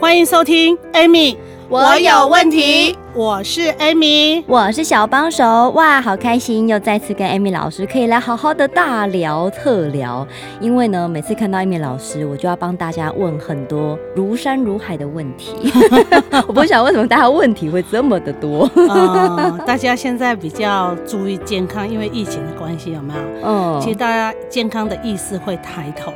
欢迎收听，Amy，我有问题。我是 Amy，我是小帮手。哇，好开心，又再次跟 Amy 老师可以来好好的大聊特聊。因为呢，每次看到 Amy 老师，我就要帮大家问很多如山如海的问题。我不想为什么大家问题会这么的多。嗯，大家现在比较注意健康，因为疫情的关系，有没有？嗯，其实大家健康的意识会抬头。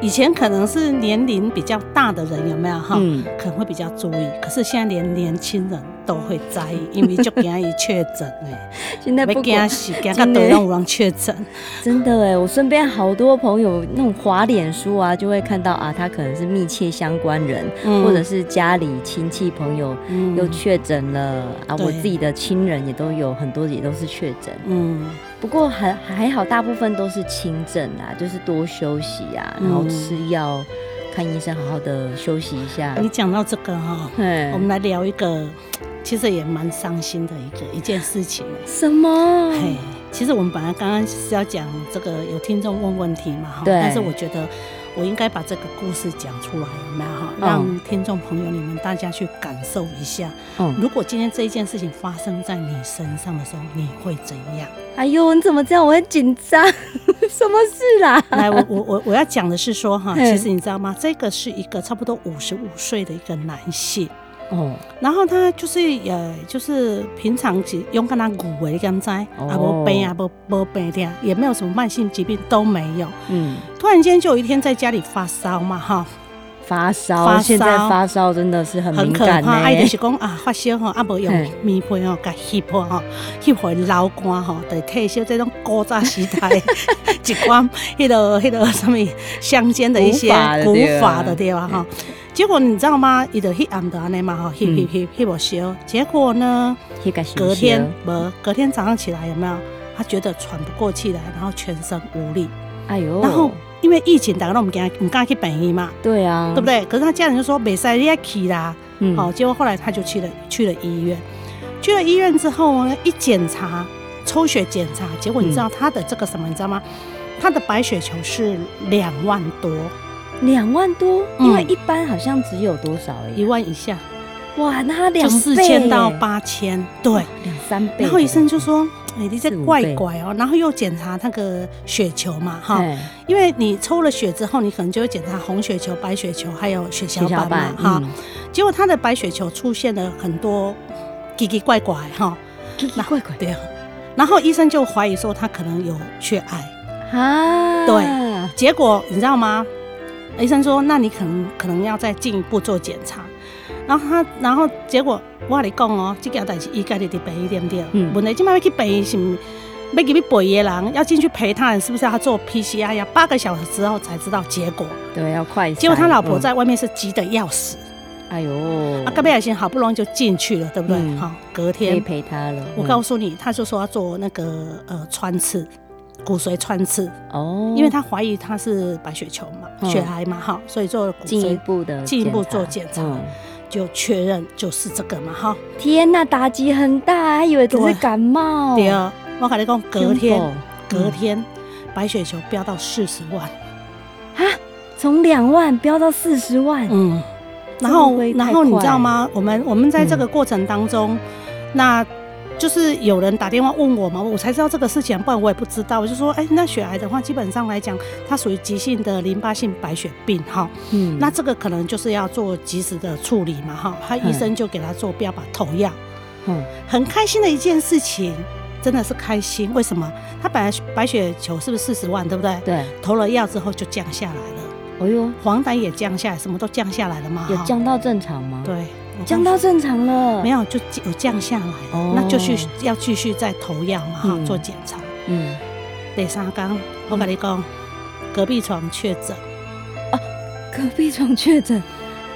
以前可能是年龄比较大的人有没有哈？嗯，可能会比较注意。可是现在连年轻人都会在意，因为就给他一确诊哎。现在不给他洗，给他都让让确诊。真的哎，我身边好多朋友那种滑脸书啊，就会看到啊，他可能是密切相关人，嗯、或者是家里亲戚朋友又确诊了、嗯、啊。我自己的亲人也都有很多也都是确诊。嗯。不过还还好，大部分都是轻症啊，就是多休息啊，然后吃药、看医生，好好的休息一下。你讲到这个哈，我们来聊一个，其实也蛮伤心的一个一件事情。什么？嘿，其实我们本来刚刚是要讲这个，有听众问问题嘛哈，对。但是我觉得。我应该把这个故事讲出来，有没有哈？让听众朋友你们大家去感受一下。嗯，如果今天这一件事情发生在你身上的时候，你会怎样？哎呦，你怎么这样？我很紧张，什么事啦？来，我我我我要讲的是说哈，其实你知道吗？这个是一个差不多五十五岁的一个男性。哦，然后他就是呃，就是平常只用跟他骨为刚才啊，不病啊，不不病的，也没有什么慢性疾病都没有。嗯，突然间就有一天在家里发烧嘛，哈，发烧，发烧，现在发烧真的是很很可怕。爱就是讲啊，发烧哈，啊不用棉被哦，甲吸破哈，吸破流汗哈，得退烧这种古早时代 一罐迄个迄个什么乡间的一些古法的对吧哈。结果你知道吗？伊就迄暗的安尼嘛吼，翕翕翕翕无烧。结果呢，隔天无，隔天早上起来有没有？他觉得喘不过气来，然后全身无力。哎呦！然后因为疫情，大家都唔敢唔敢去病院嘛。对啊，对不对？可是他家人就说没事，你要去啦。嗯。好，结果后来他就去了去了医院。去了医院之后呢，一检查，抽血检查，结果你知道他的这个什么？你知道吗？他的白血球是两万多。两万多，因为一般好像只有多少？一万以下。哇，那他两四千到八千，对，两三倍。然后医生就说：“哎，你这怪怪哦。”然后又检查那个血球嘛，哈，因为你抽了血之后，你可能就会检查红血球、白血球还有血小板嘛，哈。结果他的白血球出现了很多奇奇怪怪，哈，奇奇怪怪。对。然后医生就怀疑说他可能有血癌啊。对。结果你知道吗？医生说：“那你可能可能要再进一步做检查。”然后他，然后结果我跟你讲哦，这件代志应该得得赔一点点。嗯，问题今麦要去赔是，要给你陪的人要进去陪他人，是不是要做 PCR？要八个小时之后才知道结果。对，要快。结果他老婆在外面是急得要死。哎呦，啊，隔壁爱心好不容易就进去了，对不对？好，隔天陪他了。我告诉你，他就说要做那个呃穿刺。骨髓穿刺哦，因为他怀疑他是白血球嘛，血癌嘛，哈，所以做进一步的进一步做检查，就确认就是这个嘛，哈。天呐，打击很大，还以为只是感冒。对啊，我跟你讲，隔天隔天白血球飙到四十万，啊，从两万飙到四十万，嗯，然后然后你知道吗？我们我们在这个过程当中，那。就是有人打电话问我嘛，我才知道这个事情，不然我也不知道。我就说，哎、欸，那血癌的话，基本上来讲，它属于急性的淋巴性白血病，哈，嗯，那这个可能就是要做及时的处理嘛，哈，他医生就给他做标靶投药，嗯，很开心的一件事情，真的是开心。为什么？他本来白血球是不是四十万，对不对？对，投了药之后就降下来了，哎呦，黄疸也降下来，什么都降下来了嘛，有降到正常吗？对。降到正常了，没有就有降下来，哦、那就去要继续再投药嘛哈，嗯、做检查。嗯，第三天我跟你讲，隔壁床确诊。啊，隔壁床确诊，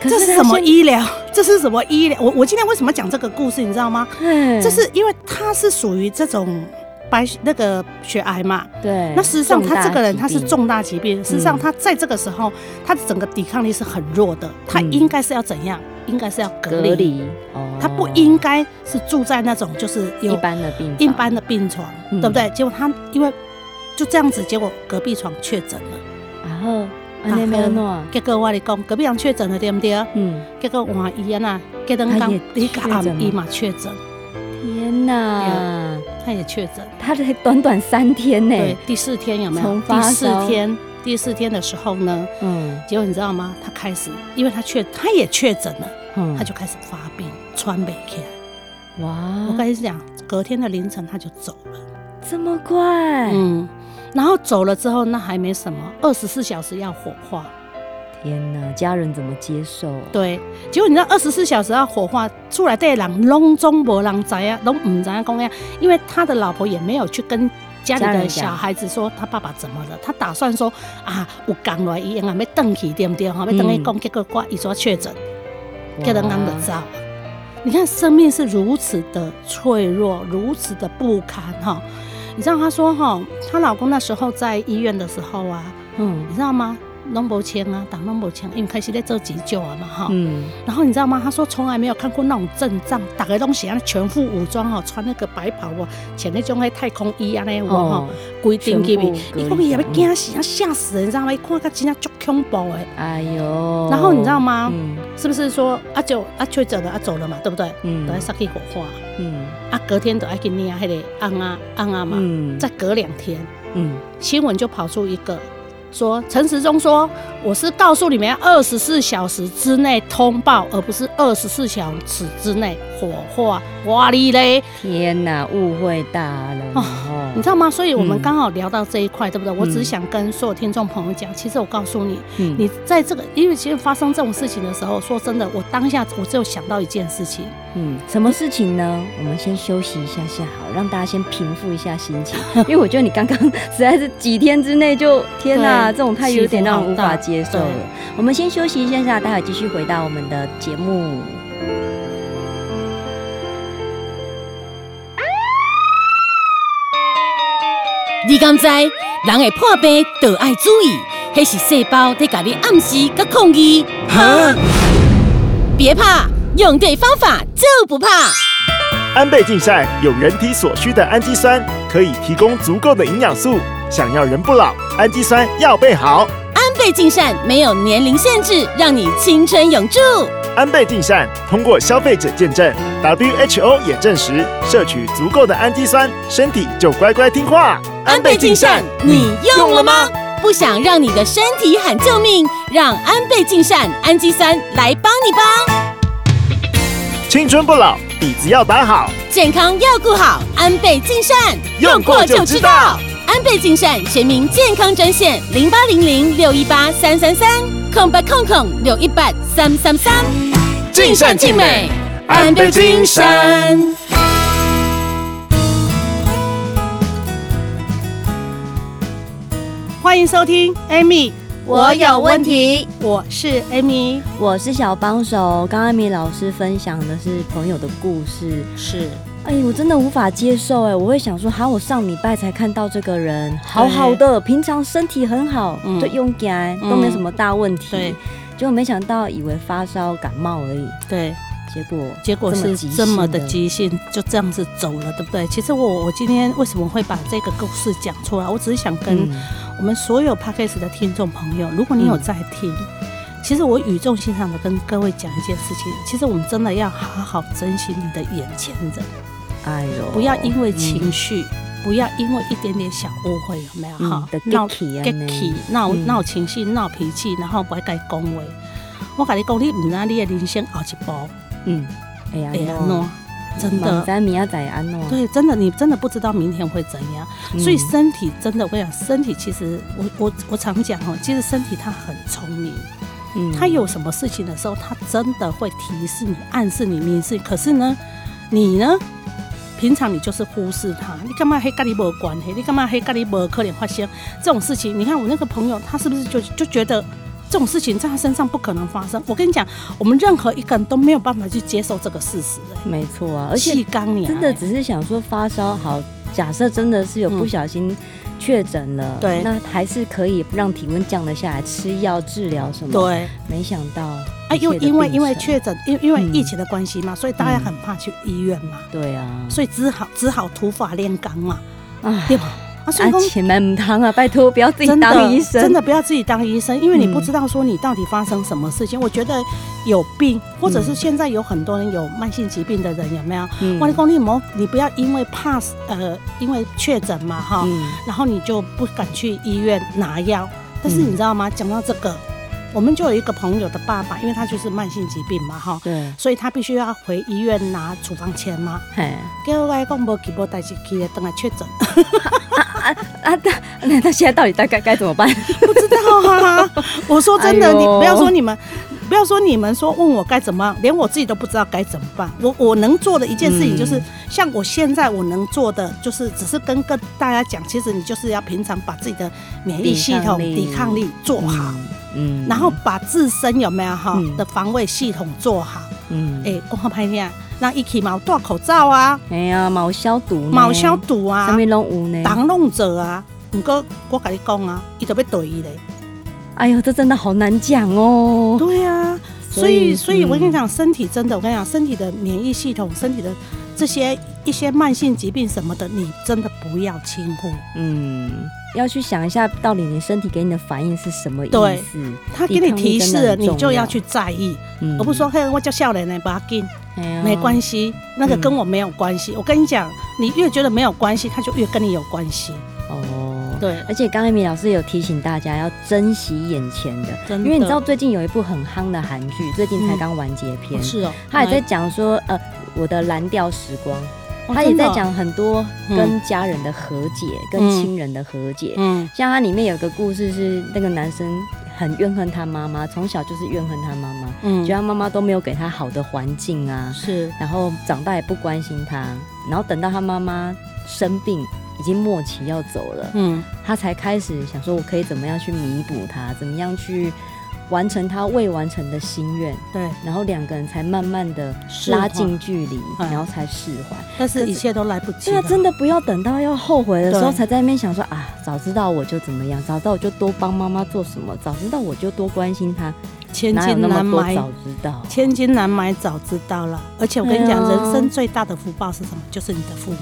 这是什么医疗？这是什么医疗？我我今天为什么讲这个故事？你知道吗？嗯，这是因为他是属于这种白那个血癌嘛。对。那事实上，他这个人他是重大疾病。事实上，他在这个时候，他整个抵抗力是很弱的。他应该是要怎样？应该是要隔离。哦。他不应该是住在那种就是有一般的病一般的病床，对不对？结果他因为就这样子，结果隔壁床确诊了，然后。结果我讲，隔壁人确诊了，对不对？嗯。结果换医院啊，隔两天一个阿姨嘛确诊。天哪！他也确诊，他才短短三天呢。对，第四天有没有？第四天，第四天的时候呢？嗯。结果你知道吗？他开始，因为他确，他也确诊了，嗯，他就开始发病，川北起来。哇！我跟你讲，隔天的凌晨他就走了，这么快？嗯。然后走了之后，那还没什么，二十四小时要火化。天哪，家人怎么接受？对，结果你知道二十四小时要火化出来，这人拢中无人知啊，拢唔知啊，讲呀，因为他的老婆也没有去跟家里的小孩子说他爸爸怎么了，他打算说啊，有刚来医院啊，要登去对不对？哈，要登去讲，结果挂一说确诊，给人讲的照。你看生命是如此的脆弱，如此的不堪哈。你知道她说哈，她老公那时候在医院的时候啊，嗯，你知道吗？拢无枪啊，打拢无枪，因为开始在做急救啊嘛哈。嗯。然后你知道吗？他说从来没有看过那种阵仗，打个东西啊，全副武装哦，穿那个白袍哦，穿那种那太空衣啊那种哈，规定给你，你讲伊也要惊死，啊吓死人，你知道吗？一看他真的足恐怖诶。哎呦。然后你知道吗？嗯。是不是说啊就啊确诊了啊走了嘛，对不对？嗯。都要杀去火化。嗯。啊，隔天都要给你啊，还得安啊安啊嘛。嗯。再隔两天，嗯，新闻就跑出一个。说陈时中说，我是告诉你们要二十四小时之内通报，而不是二十四小时之内火化。哇哩嘞！天哪，误会大了哦，你知道吗？所以我们刚好聊到这一块，嗯、对不对？我只是想跟所有听众朋友讲，其实我告诉你，嗯、你在这个，因为其实发生这种事情的时候，说真的，我当下我只有想到一件事情，嗯，什么事情呢？我们先休息一下下，好，让大家先平复一下心情，因为我觉得你刚刚实在是几天之内就天哪，这种太有点让我无法接受了。我们先休息一下下，待会继续回到我们的节目。你敢知人会破病，都爱注意，那是细胞在给你暗示甲抗议。哈！别怕，用对方法就不怕。安倍晋善有人体所需的氨基酸，可以提供足够的营养素。想要人不老，氨基酸要备好。安倍晋善没有年龄限制，让你青春永驻。安倍晋善通过消费者见证，WHO 也证实，摄取足够的氨基酸，身体就乖乖听话。安倍晋善，你用了吗？不想让你的身体喊救命，让安倍晋善氨基酸来帮你吧。青春不老，底子要打好，健康要顾好。安倍晋善，用过就知道。安倍晋善全民健康专线零八零零六一八三三三空八空空六一八三三三。尽善尽美，安倍晋善。欢迎收听，Amy，我有问题。我是 Amy，我是小帮手。刚刚 Amy 老师分享的是朋友的故事，是，哎，我真的无法接受，哎，我会想说，好，我上礼拜才看到这个人，好好的，平常身体很好，就用肝都没什么大问题，对，结果没想到以为发烧感冒而已，对。结果结果是这么的急性，就这样子走了，对不对？其实我我今天为什么会把这个故事讲出来？我只是想跟我们所有 Podcast 的听众朋友，如果你有在听，其实我语重心长的跟各位讲一件事情，其实我们真的要好好珍惜你的眼前人，哎呦，不要因为情绪，不要因为一点点小误会，有没有？哈？闹起闹闹情绪、闹脾气，然后不爱该恭维。我跟你讲，你唔知你的人生后一步。嗯，哎呀，安诺，真的，在明仔载安诺，对，真的，你真的不知道明天会怎样，嗯、所以身体真的，我跟你讲，身体其实，我我我常讲哦，其实身体它很聪明，嗯，它有什么事情的时候，它真的会提示你、暗示你、明示。可是呢，你呢，平常你就是忽视它，你干嘛黑咖喱没关系？你干嘛黑咖喱没可能发生这种事情？你看我那个朋友，他是不是就就觉得？这种事情在他身上不可能发生。我跟你讲，我们任何一个人都没有办法去接受这个事实、欸。没错啊，而且真的只是想说发烧好，假设真的是有不小心确诊了，嗯、对，那还是可以让体温降得下来，吃药治疗什么。对，没想到哎，又因为因为确诊，因因为疫情的关系嘛、嗯，所以大家很怕去医院嘛。对啊，所以只好只好土法炼钢嘛，啊，对吧？啊，钱买唔汤啊！拜托，不要自己当医生真，真的不要自己当医生，因为你不知道说你到底发生什么事情。嗯、我觉得有病，或者是现在有很多人有慢性疾病的人，有没有？我讲你莫，你不要因为怕呃，因为确诊嘛哈、嗯，然后你就不敢去医院拿药。但是你知道吗？讲、嗯、到这个。我们就有一个朋友的爸爸，因为他就是慢性疾病嘛，哈，对，所以他必须要回医院拿处方签嘛。嘿，给我来讲，无去无代志去的，等来确诊。啊啊！那他现在到底大概该怎么办？不知道啊。我说真的，哎、你不要说你们，不要说你们说问我该怎么样，连我自己都不知道该怎么办。我我能做的一件事情就是，嗯、像我现在我能做的就是，只是跟跟大家讲，其实你就是要平常把自己的免疫系统、抵抗力做好。嗯嗯，然后把自身有没有哈的防卫系统做好，嗯，哎，讲好拍片，那一起嘛戴口罩啊，哎呀，毛消毒，毛消毒啊，上面拢有呢，当弄者啊，不过我跟你讲啊，伊都要对伊嘞，哎呦，这真的好难讲哦，对啊，所以，所以我跟你讲，身体真的，我跟你讲，身体的免疫系统，身体的。这些一些慢性疾病什么的，你真的不要轻忽。嗯，要去想一下，到底你身体给你的反应是什么意思？对，他给你提示了，你就要去在意，嗯、而不是说嘿，我叫笑脸来把它给，没关系，那个跟我没有关系。嗯、我跟你讲，你越觉得没有关系，他就越跟你有关系。哦，对，而且刚才米老师有提醒大家要珍惜眼前的，的，因为你知道最近有一部很夯的韩剧，最近才刚完结篇，嗯、是哦，他也在讲说，呃。我的蓝调时光，他也在讲很多跟家人的和解，嗯、跟亲人的和解。嗯，像他里面有个故事是那个男生很怨恨他妈妈，从小就是怨恨他妈妈，嗯，觉得他妈妈都没有给他好的环境啊，是，然后长大也不关心他，然后等到他妈妈生病，已经末期要走了，嗯，他才开始想说，我可以怎么样去弥补他，怎么样去。完成他未完成的心愿，对，然后两个人才慢慢的拉近距离，然后才释怀。但是一切都来不及。对啊，真的不要等到要后悔的时候才在那边想说啊，早知道我就怎么样，早知道我就多帮妈妈做什么，早知道我就多关心她。千金难买，早知道。千金难买，早知道了。而且我跟你讲，人生最大的福报是什么？就是你的父母。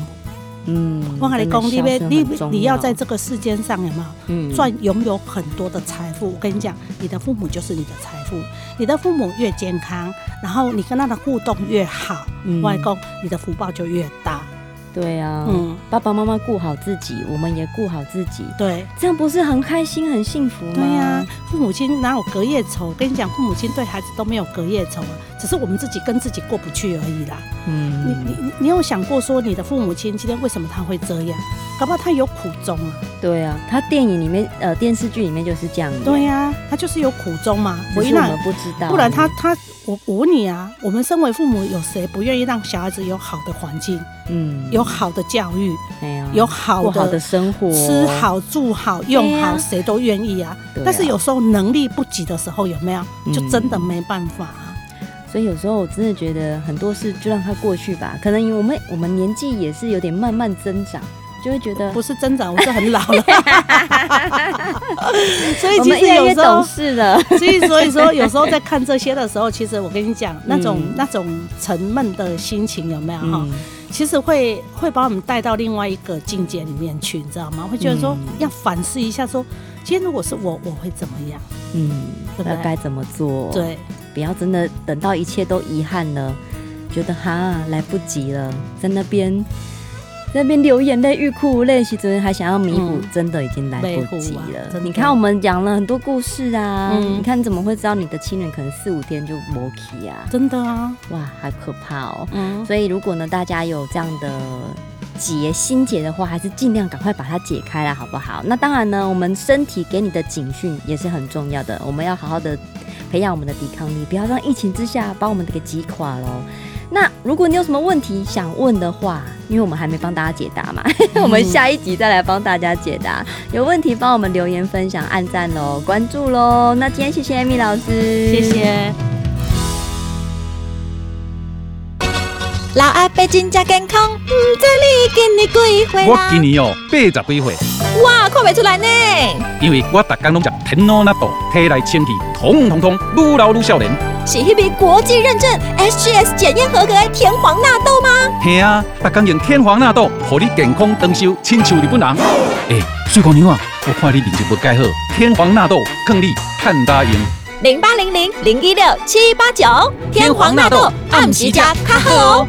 嗯，我跟你讲，你你你要在这个世间上有没有赚拥有很多的财富？我跟你讲，你的父母就是你的财富。你的父母越健康，然后你跟他的互动越好，外公，你的福报就越大。对啊，嗯，爸爸妈妈顾好自己，我们也顾好自己，对，这样不是很开心、很幸福吗？对呀、啊，父母亲哪有隔夜仇？我跟你讲，父母亲对孩子都没有隔夜仇啊，只是我们自己跟自己过不去而已啦。嗯，你你你你有想过说你的父母亲今天为什么他会这样？搞不好他有苦衷啊。对啊，他电影里面呃电视剧里面就是这样。对呀、啊，他就是有苦衷嘛。我们不知道。不然他他。我我问你啊，我们身为父母，有谁不愿意让小孩子有好的环境，嗯，有好的教育，啊、有好的好的生活，吃好住好用好，谁、啊、都愿意啊，啊。但是有时候能力不及的时候，有没有、嗯、就真的没办法、啊。所以有时候我真的觉得很多事就让它过去吧。可能我们我们年纪也是有点慢慢增长。就会觉得不是增长，我是很老了，所以其实有时候懂事了。所以所以说有时候在看这些的时候，其实我跟你讲，那种、嗯、那种沉闷的心情有没有哈、嗯？其实会会把我们带到另外一个境界里面去，你知道吗？会觉得说要反思一下说，说今天如果是我，我会怎么样？嗯，对不对？该怎么做？对，不要真的等到一切都遗憾了，觉得哈来不及了，在那边。那边流眼泪、欲哭无泪，其实还想要弥补、嗯，真的已经来不及了。啊、你看，我们讲了很多故事啊，嗯、你看你怎么会知道你的亲人可能四五天就没去啊？真的啊，哇，好可怕哦。嗯，所以如果呢，大家有这样的结心结的话，还是尽量赶快把它解开了，好不好？那当然呢，我们身体给你的警讯也是很重要的，我们要好好的培养我们的抵抗力，不要让疫情之下把我们给击垮了。那如果你有什么问题想问的话，因为我们还没帮大家解答嘛，我们下一集再来帮大家解答。有问题帮我们留言分享、按赞喽、关注喽。那今天谢谢艾米老师，谢谢。老阿伯真正健康，唔知你今年几岁？我今年哦八十几岁。哇，看不出来呢。因为我逐工拢食天皇纳豆，体内清气通通通，愈老愈少年。是迄笔国际认证 SGS 检验合格的天皇纳豆吗？嘿啊，逐工用天皇纳豆，让你健康长寿，亲像日本人。哎、欸，水姑娘啊，我看你面色不改好，天皇纳豆劝你趁大用。零八零零零一六七八九，天皇纳豆按时加卡好哦。